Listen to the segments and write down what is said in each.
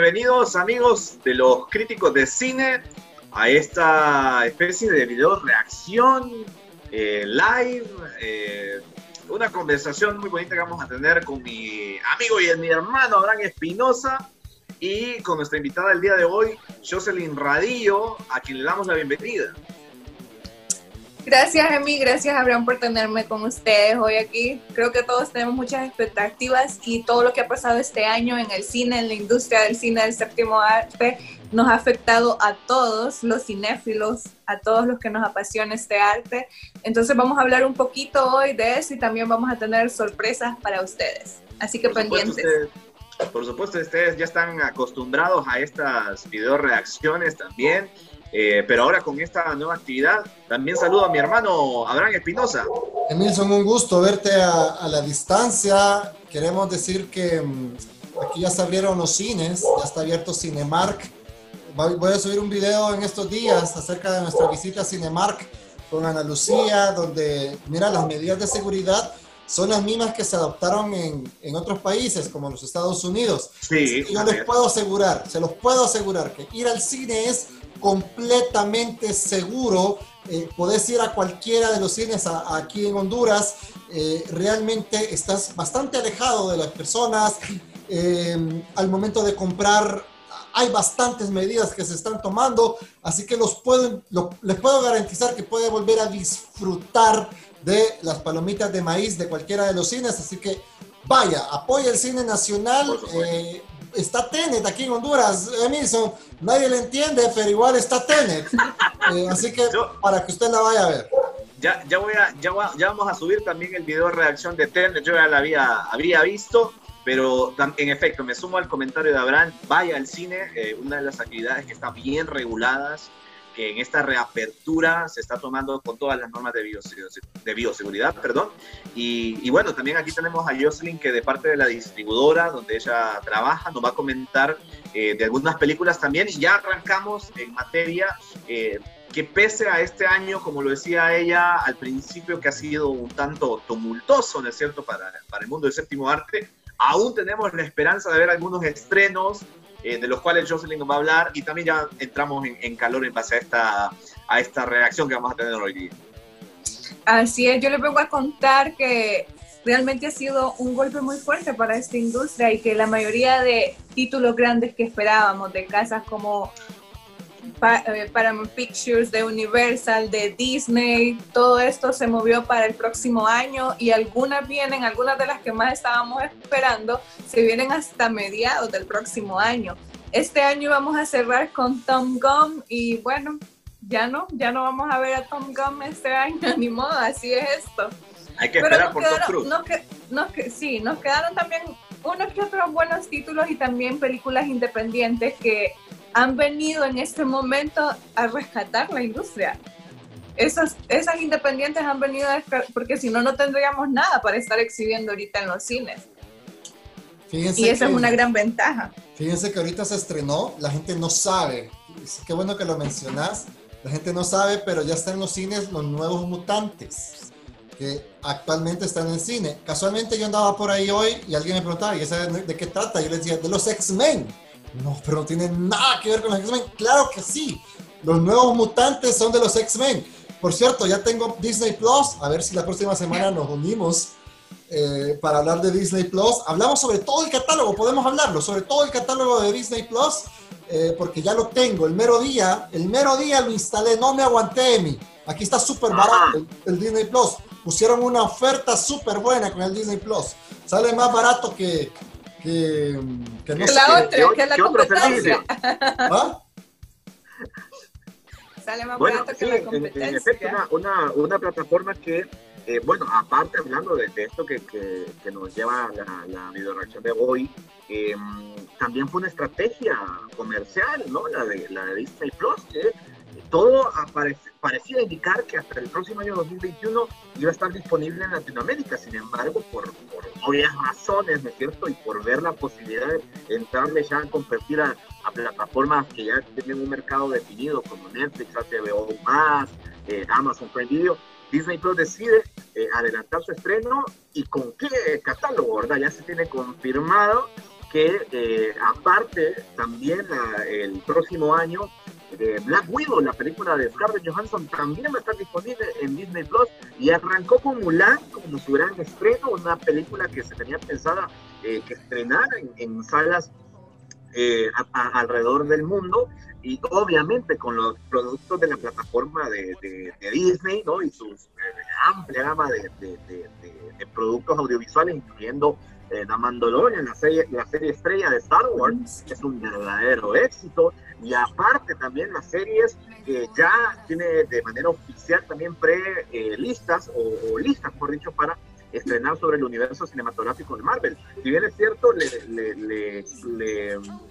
bienvenidos amigos de los críticos de cine a esta especie de video reacción eh, live, eh, una conversación muy bonita que vamos a tener con mi amigo y mi hermano Abraham Espinosa y con nuestra invitada del día de hoy, Jocelyn Radillo, a quien le damos la bienvenida. Gracias, Emi. Gracias, Abraham, por tenerme con ustedes hoy aquí. Creo que todos tenemos muchas expectativas y todo lo que ha pasado este año en el cine, en la industria del cine del séptimo arte, nos ha afectado a todos los cinéfilos, a todos los que nos apasiona este arte. Entonces vamos a hablar un poquito hoy de eso y también vamos a tener sorpresas para ustedes. Así que pendientes. por supuesto, ustedes ya están acostumbrados a estas video reacciones también. Eh, pero ahora con esta nueva actividad, también saludo a mi hermano Abraham Espinosa. Emilson, un gusto verte a, la distancia. Queremos decir que mm, aquí ya se abrieron los cines, ya está abierto Cinemark. Voy a subir un video en estos días acerca de nuestra visita a Cinemark con Ana Lucía, donde, mira, las medidas de seguridad son las mismas que se adoptaron en, en otros países, como los Estados Unidos. Sí, yo les puedo asegurar, se los puedo asegurar, que ir al cine es completamente seguro. Eh, podés ir a cualquiera de los cines aquí en Honduras. Eh, realmente estás bastante alejado de las personas. Eh, al momento de comprar hay bastantes medidas que se están tomando, así que los pueden, les puedo garantizar que puede volver a disfrutar de las palomitas de maíz de cualquiera de los cines, así que vaya, apoya el cine nacional, está Tenet aquí en Honduras, Emilson. Nadie le entiende, pero igual está Tenet. Eh, así que para que usted la vaya a ver. Ya, ya, voy a, ya, ya, vamos a subir también el video de reacción de Tenet. Yo ya la había, había visto, pero en efecto, me sumo al comentario de Abraham. Vaya al cine, eh, una de las actividades que están bien reguladas que en esta reapertura se está tomando con todas las normas de, de bioseguridad. Perdón. Y, bueno, también aquí tenemos a Jocelyn, que de parte de la distribuidora donde ella trabaja, nos va a comentar eh, de algunas películas también. Y ya arrancamos en materia. Eh, que pese a este año, como lo decía ella al principio, que ha sido un tanto tumultuoso, ¿no es cierto?, para, para el mundo del séptimo arte, aún tenemos la esperanza de ver algunos estrenos eh, de los cuales Jocelyn va a hablar y también ya entramos en, calor en base a esta, a esta reacción que vamos a tener hoy día. Así es, yo les vengo a contar que realmente ha sido un golpe muy fuerte para esta industria y que la mayoría de títulos grandes que esperábamos de casas como eh, Paramount Pictures, de Universal, de Disney, todo esto se movió para el próximo año y algunas vienen, algunas de las que más estábamos esperando, se vienen hasta mediados del próximo año. Este año vamos a cerrar con Tom Gum y bueno, ya no, ya no vamos a ver a Tom Gum este año, ni modo, así es esto. Hay que esperar por Tom Cruise. que, sí, nos quedaron también unos que otros buenos títulos y también películas independientes que han venido en este momento a rescatar la industria. Esas, esas independientes han venido a porque si no, no tendríamos nada para estar exhibiendo ahorita en los cines. y esa es una gran ventaja. Fíjense que ahorita se estrenó, la gente no sabe. Qué bueno que lo mencionas. La gente no sabe, pero ya están en los cines los nuevos mutantes que actualmente están en el cine. Casualmente yo andaba por ahí hoy y alguien me preguntaba, ¿y esa de, de qué trata? Yo les decía, de los X-Men. No, pero no tiene nada que ver con los X-Men. Claro que sí. Los nuevos mutantes son de los X-Men. Por cierto, ya tengo Disney Plus. A ver si la próxima semana nos unimos eh, para hablar de Disney Plus. Hablamos sobre todo el catálogo, podemos hablarlo, sobre todo el catálogo de Disney Plus, eh, porque ya lo tengo. El mero día, el mero día lo instalé, no me aguanté, mi. Aquí está súper barato el, Disney Plus. Pusieron una oferta súper buena con el Disney Plus. Sale más barato que, que, que no la otra, que, la competencia. ¿Ah? Sale más bueno, barato que la competencia. En, efecto, una, una, plataforma que, eh, bueno, aparte hablando de, esto que, que, que, nos lleva la, la video reacción de hoy, eh, también fue una estrategia comercial, ¿no? La de, la de Disney Plus, que todo parecía indicar que hasta el próximo año 2021 iba a estar disponible en Latinoamérica. Sin embargo, por, obvias razones, ¿no es cierto? Y por ver la posibilidad de entrarle ya a competir a, plataformas que ya tienen un mercado definido, como Netflix, HBO+, eh, Amazon Prime Video, Disney Plus decide eh, adelantar su estreno y con qué catálogo, ¿verdad? Ya se tiene confirmado que eh, aparte también el próximo año eh, Black Widow, la película de Scarlett Johansson, también va a estar disponible en Disney Plus y arrancó con Mulan como su gran estreno, una película que se tenía pensada eh, que estrenar en, salas alrededor del mundo y obviamente con los productos de la plataforma de, Disney ¿no? y su amplia gama de, de, productos audiovisuales, incluyendo eh, The Mandalorian, la serie, la serie estrella de Star Wars, es un verdadero éxito. Y aparte también las series que ya tiene de manera oficial también pre-listas o, listas, por dicho, para estrenar sobre el universo cinematográfico de Marvel. Si bien es cierto, le,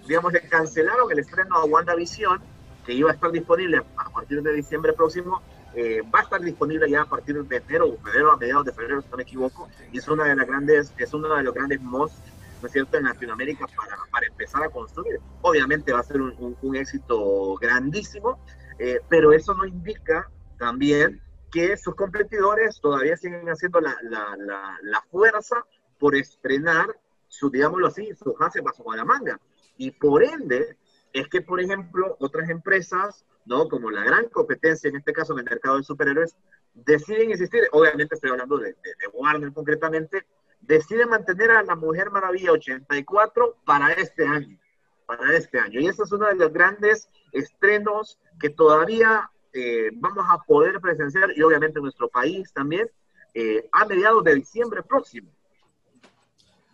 digamos, le cancelaron el estreno a WandaVision, que iba a estar disponible a partir de diciembre próximo, eh, va a estar disponible ya a partir de enero o febrero, a mediados de febrero, si no me equivoco, y es una de las grandes, es uno de los grandes MOS, ¿no es cierto?, en Latinoamérica para, para empezar a construir. Obviamente va a ser un, un, éxito grandísimo, eh, pero eso no indica también que sus competidores todavía siguen haciendo la, la, la, la fuerza por estrenar su, digámoslo así, su hace bajo la manga. Y por ende, es que, por ejemplo, otras empresas ¿no? Como la gran competencia, en este caso en el mercado de superhéroes, deciden insistir, obviamente estoy hablando de, Warner concretamente, deciden mantener a la Mujer Maravilla 84 para este año, para este año. Y ese es uno de los grandes estrenos que todavía eh, vamos a poder presenciar, y obviamente en nuestro país también, eh, a mediados de diciembre próximo.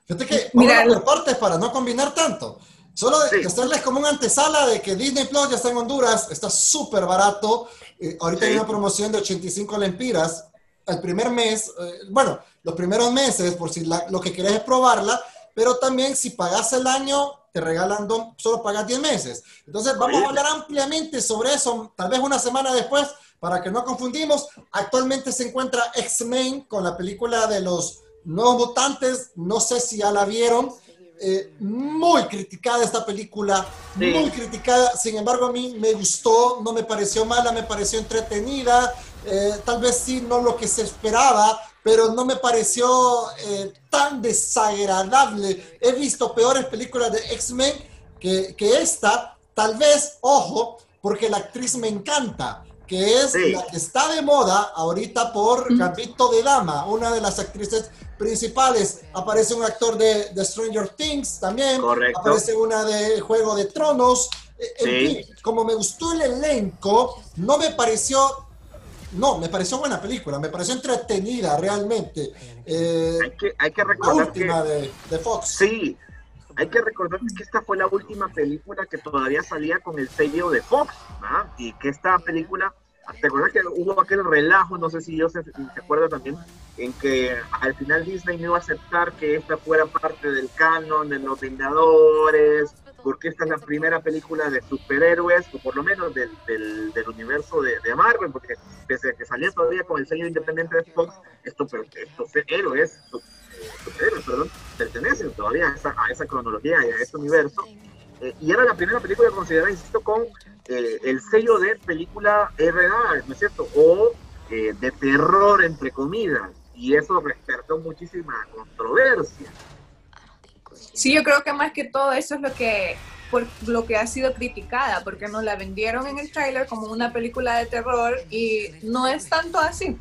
Fíjate que, Mira, por partes para no combinar tanto. Solo de hacerles como una antesala de que Disney Plus ya está en Honduras, está súper barato. Eh, ahorita hay una promoción de 85 lempiras. El primer mes, eh, bueno, los primeros meses, por si lo que quieres es probarla, pero también si pagas el año, te regalan, solo pagas 10 meses. Entonces, vamos a hablar ampliamente sobre eso, tal vez una semana después, para que no confundimos. Actualmente se encuentra X-Men con la película de los nuevos mutantes. No sé si ya la vieron eh, muy criticada esta película, muy criticada, sin embargo a mí me gustó, no me pareció mala, me pareció entretenida, eh, tal vez sí, no lo que se esperaba, pero no me pareció eh, tan desagradable. He visto peores películas de X-Men que, que esta, tal vez, ojo, porque la actriz me encanta que es la que está de moda ahorita por Gambito de Dama, una de las actrices principales. Aparece un actor de, Stranger Things también. Aparece una de Juego de Tronos. Eh, como me gustó el elenco, no me pareció. No, me pareció buena película, me pareció entretenida realmente. Eh, hay, que, hay que recordar. La última de, Fox. Sí, hay que recordar que esta fue la última película que todavía salía con el sello de Fox, y que esta película ¿Te acuerdas que hubo aquel relajo, no sé si yo se, se acuerda también, en que al final Disney no iba a aceptar que esta fuera parte del canon de los Vengadores, porque esta es la primera película de superhéroes, o por lo menos del, universo de, Marvel, porque a que salía todavía con el sello independiente de Fox, estos, estos héroes, superhéroes, perdón, pertenecen todavía a esa, a esa cronología y a ese universo. Eh, y era la primera película considerada, insisto, con eh, el sello de película RA, ¿no es cierto? O eh, de terror, entre comillas. Y eso despertó muchísima controversia. Sí, yo creo que más que todo eso es lo que por lo que ha sido criticada, porque nos la vendieron en el tráiler como una película de terror y no es tanto así.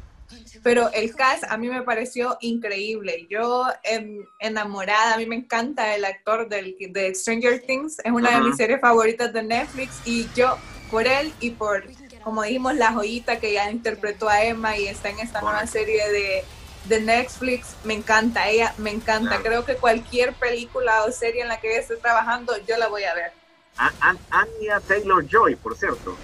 Pero el cast a mí me pareció increíble. Yo em, enamorada, a mí me encanta el actor del, de Stranger Things, es una de mis series favoritas de Netflix y yo por él y por, como dijimos, la joyita que ya interpretó a Emma y está en esta nueva serie de, de Netflix, me encanta, ella me encanta. Creo que cualquier película o serie en la que ella esté trabajando, yo la voy a ver. Anya Taylor Joy, por cierto.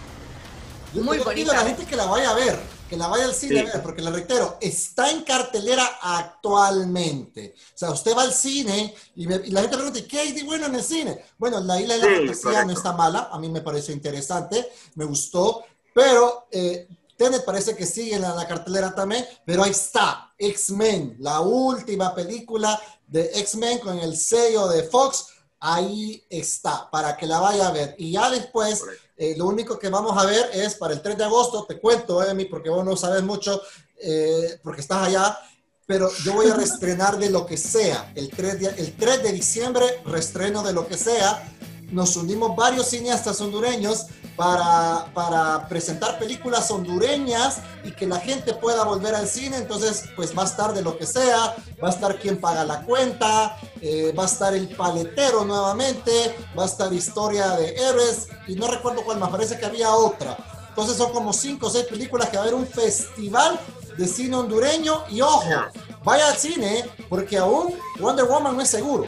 Muy bonita. la gente que la vaya a ver que la vaya al cine a ver, porque le reitero, está en cartelera actualmente. O sea, usted va al cine y, la gente pregunta, ¿qué hay de bueno en el cine? Bueno, La Isla de la Fantasía no está mala, a mí me pareció interesante, me gustó, pero eh, Tenet parece que sigue en la, cartelera también, pero ahí está, X-Men, la última película de X-Men con el sello de Fox, ahí está, para que la vaya a ver. Y ya después... Eh, lo único que vamos a ver es para el 3 de agosto, te cuento, Emi, porque vos no sabes mucho, eh, porque estás allá. pero yo voy a reestrenar de lo que sea. El 3 de, el 3 de diciembre, reestreno de lo que sea. Nos unimos varios cineastas hondureños para, para presentar películas hondureñas y que la gente pueda volver al cine. Entonces, pues va a estar de lo que sea, va a estar quien paga la cuenta, eh, va a estar el paletero nuevamente, va a estar historia de héroes y no recuerdo cuál más, parece que había otra. Entonces son como cinco o seis películas que va a haber un festival de cine hondureño y ojo, vaya al cine porque aún Wonder Woman no es seguro.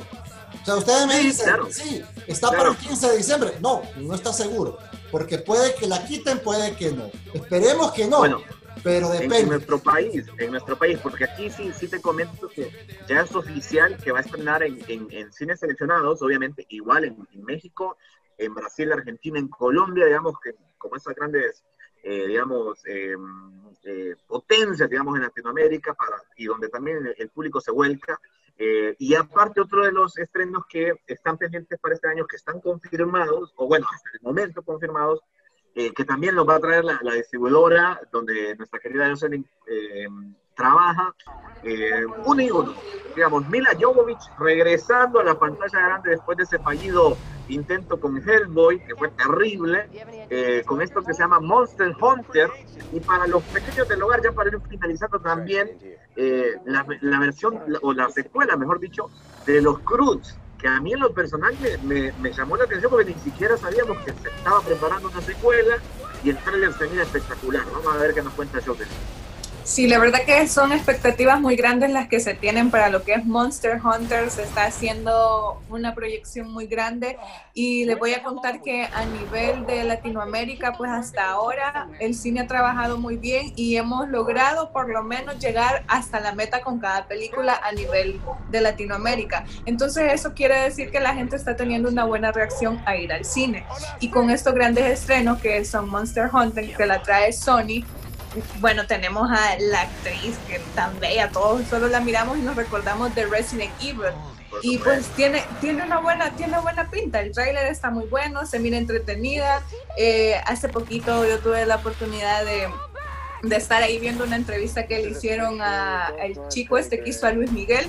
O sea, ustedes me dicen, sí, está para el 15 de diciembre. No, no está seguro porque puede que la quiten, puede que no. Esperemos que no. Bueno, pero depende. En, nuestro país, en nuestro país, porque aquí sí, sí te comento que ya es oficial que va a estrenar en, en, cines seleccionados, obviamente, igual en, México, en Brasil, Argentina, en Colombia, digamos que como esas grandes, eh, digamos, em, eh, potencias, digamos, en Latinoamérica, para, y donde también el público se vuelca. Eh, y aparte, otro de los estrenos que están pendientes para este año, que están confirmados, o bueno, hasta el momento confirmados, eh, que también los va a traer la, distribuidora donde nuestra querida Jocelyn eh, trabaja, uno y uno. Digamos, Mila Jovovich regresando a la pantalla grande después de ese fallido intento con Hellboy, que fue terrible, con esto que se llama Monster Hunter, y para los pequeños del hogar, ya para ir finalizando también, eh, la, versión, o la secuela, mejor dicho, de los Cruz, que a mí en lo personal me, me, llamó la atención porque ni siquiera sabíamos que se estaba preparando una secuela y el trailer se mira espectacular. Vamos a ver qué nos cuenta Joker. Sí, la verdad que son expectativas muy grandes las que se tienen para lo que es Monster Hunter. Se está haciendo una proyección muy grande y les voy a contar que a nivel de Latinoamérica, pues hasta ahora el cine ha trabajado muy bien y hemos logrado por lo menos llegar hasta la meta con cada película a nivel de Latinoamérica. Entonces eso quiere decir que la gente está teniendo una buena reacción a ir al cine. Y con estos grandes estrenos que son Monster Hunter, que la trae Sony, bueno, tenemos a la actriz que tan bella, todos solo la miramos y nos recordamos de Resident Evil. Y pues tiene, tiene una buena, tiene buena pinta, el tráiler está muy bueno, se mira entretenida. Eh, hace poquito yo tuve la oportunidad de, de, estar ahí viendo una entrevista que le hicieron al chico este que hizo a Luis Miguel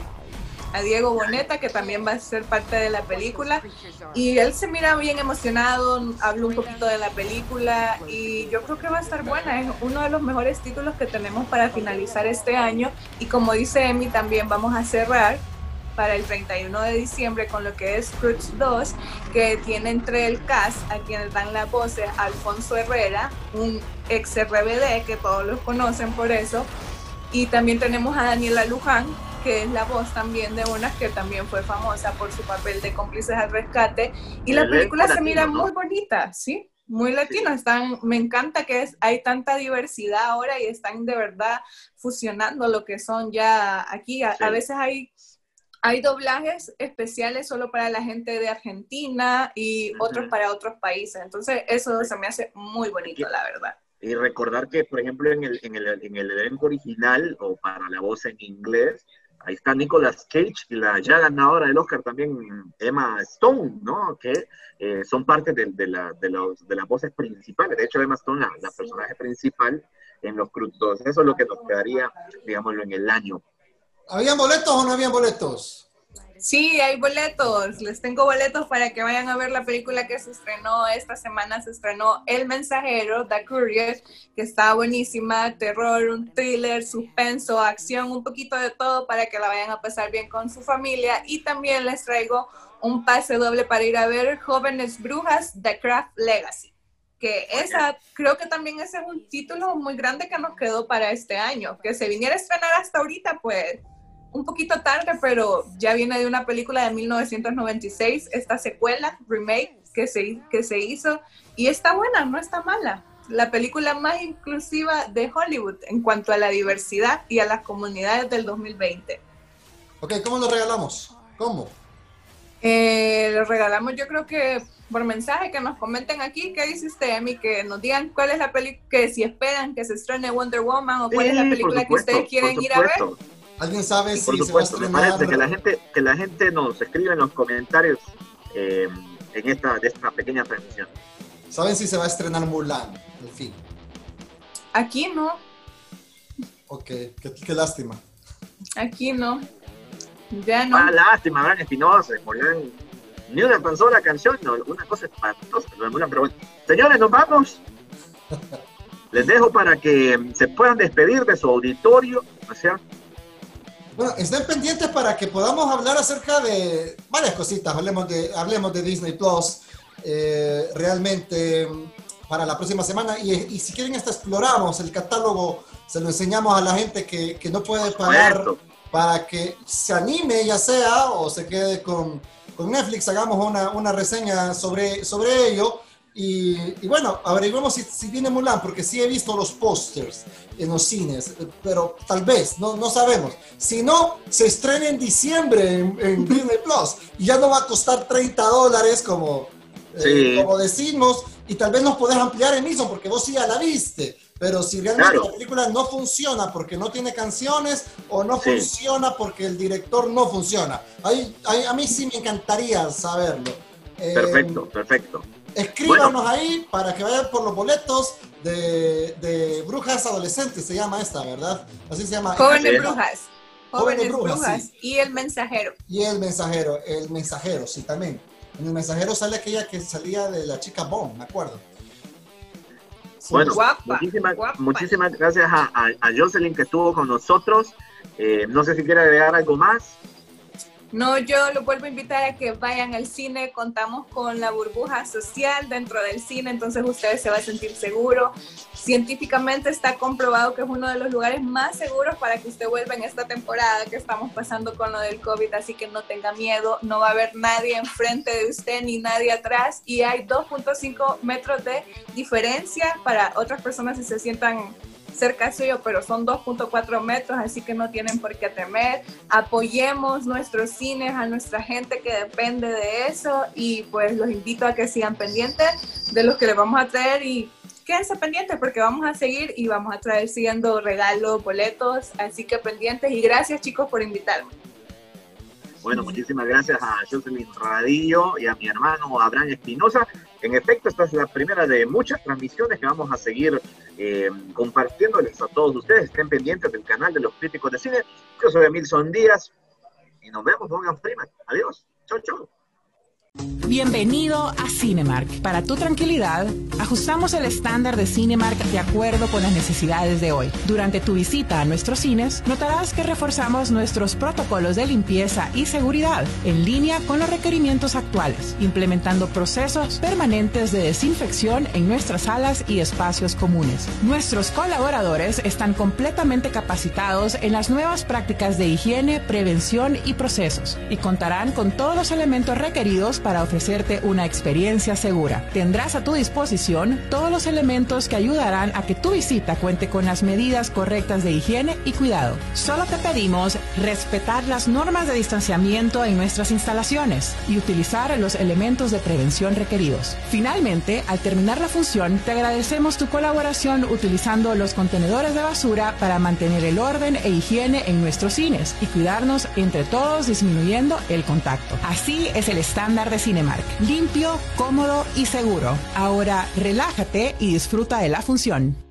a Diego Boneta, que también va a ser parte de la película. Y él se mira bien emocionado, habló un poquito de la película y yo creo que va a estar buena. Es uno de los mejores títulos que tenemos para finalizar este año. Y como dice Emi, también vamos a cerrar para el 31 de diciembre con lo que es Cruz 2, que tiene entre el cast a quienes dan la voces Alfonso Herrera, un ex RBD que todos los conocen por eso, y también tenemos a Daniela Luján, que es la voz también de una que también fue famosa por su papel de cómplices al rescate. Y la película se mira muy bonita, ¿sí? Muy latina, están, me encanta que es, hay tanta diversidad ahora y están de verdad fusionando lo que son ya aquí. A, veces hay, hay doblajes especiales solo para la gente de Argentina y otros para otros países. Entonces eso se me hace muy bonito, la verdad. Y recordar que, por ejemplo, en el, en el, en el elenco original o para la voz en inglés, ahí está Nicolas Cage y la ya ganadora del Oscar también Emma Stone, ¿no? Que eh, son parte de, de, la, de, los, de las voces principales. De hecho, Emma Stone, la, la personaje principal en los Cruz Eso es lo que nos quedaría, digámoslo, en el año. ¿Habían boletos o no habían boletos? Sí, hay boletos. Les tengo boletos para que vayan a ver la película que se estrenó esta semana. Se estrenó El Mensajero, The Courier, que está buenísima. Terror, un thriller, suspenso, acción, un poquito de todo para que la vayan a pasar bien con su familia. Y también les traigo un pase doble para ir a ver Jóvenes Brujas, The Craft Legacy. Que esa, creo que también ese es un título muy grande que nos quedó para este año. Que se viniera a estrenar hasta ahorita, pues un poquito tarde, pero ya viene de una película de 1996, esta secuela, remake, que se, que se hizo, y está buena, no está mala. La película más inclusiva de Hollywood en cuanto a la diversidad y a las comunidades del 2020. Ok, ¿cómo lo regalamos? ¿Cómo? Eh, lo regalamos yo creo que por mensaje, que nos comenten aquí, ¿qué dice usted, Emi? Que nos digan cuál es la película, que si esperan que se estrene Wonder Woman o cuál es la película que ustedes quieren ir a ver. ¿Alguien sabe si se va a estrenar? que la gente, que la gente nos escriba en los comentarios eh, en esta, de esta pequeña transmisión. ¿Saben si se va a estrenar Mulan, el fin? Aquí no. Ok, qué, lástima. Aquí no. Ya no. Ah, lástima, Abraham Espinosa, ni una tan sola canción, no, una cosa espantosa, pero bueno. Señores, nos vamos. Les dejo para que se puedan despedir de su auditorio, ¿no es Bueno, estén pendientes para que podamos hablar acerca de varias cositas. Hablemos de, hablemos de Disney Plus eh, realmente para la próxima semana. Y, y, si quieren, hasta exploramos el catálogo, se lo enseñamos a la gente que, que no puede pagar para que se anime, ya sea, o se quede con, con Netflix. Hagamos una, una reseña sobre, sobre ello y, bueno, averiguemos si, si, viene Mulan, porque sí he visto los pósters en los cines, pero tal vez, no, no sabemos. Si no, se estrena en diciembre en, Disney Plus y ya no va a costar 30 dólares como, eh, como decimos, y tal vez nos podés ampliar en eso, porque vos sí ya la viste. Pero si realmente la película no funciona porque no tiene canciones o no funciona porque el director no funciona, ahí, a mí sí me encantaría saberlo. Perfecto, perfecto. Escríbanos ahí para que vayan por los boletos de, Brujas Adolescentes, se llama esta, ¿verdad? Así se llama. Jóvenes Brujas. Jóvenes, Brujas. Y el mensajero. Y el mensajero, el mensajero, sí, también. En el mensajero sale aquella que salía de la chica Bond, me acuerdo. bueno, muchísimas, muchísimas gracias a, a, Jocelyn que estuvo con nosotros. Eh, no sé si quiere agregar algo más. No, yo lo vuelvo a invitar a que vayan al cine. Contamos con la burbuja social dentro del cine, entonces ustedes se van a sentir seguros. Científicamente está comprobado que es uno de los lugares más seguros para que usted vuelva en esta temporada que estamos pasando con lo del COVID, así que no tenga miedo, no va a haber nadie enfrente de usted ni nadie atrás y hay 2.5 metros de diferencia para otras personas si se sientan cerca suyo, pero son 2.4 metros, así que no tienen por qué temer. Apoyemos nuestros cines, a nuestra gente que depende de eso y pues los invito a que sigan pendientes de los que les vamos a traer y quédense pendientes porque vamos a seguir y vamos a traer siguiendo regalos, boletos, así que pendientes y gracias chicos por invitarme. Bueno, muchísimas gracias a Jocelyn Radillo y a mi hermano Abraham Espinosa. En efecto, esta es la primera de muchas transmisiones que vamos a seguir eh, compartiéndoles a todos ustedes. Estén pendientes del canal de los críticos de cine. Yo soy Emilson Díaz y nos vemos, Morgan Freeman. Adiós. Chau, chau. Bienvenido a Cinemark. Para tu tranquilidad, ajustamos el estándar de Cinemark de acuerdo con las necesidades de hoy. Durante tu visita a nuestros cines, notarás que reforzamos nuestros protocolos de limpieza y seguridad en línea con los requerimientos actuales, implementando procesos permanentes de desinfección en nuestras salas y espacios comunes. Nuestros colaboradores están completamente capacitados en las nuevas prácticas de higiene, prevención y procesos y contarán con todos los elementos requeridos para ofrecerte una experiencia segura. Tendrás a tu disposición todos los elementos que ayudarán a que tu visita cuente con las medidas correctas de higiene y cuidado. Solo te pedimos respetar las normas de distanciamiento en nuestras instalaciones y utilizar los elementos de prevención requeridos. Finalmente, al terminar la función, te agradecemos tu colaboración utilizando los contenedores de basura para mantener el orden e higiene en nuestros cines y cuidarnos entre todos disminuyendo el contacto. Así es el estándar de Limpio, cómodo y seguro. Ahora relájate y disfruta de la función.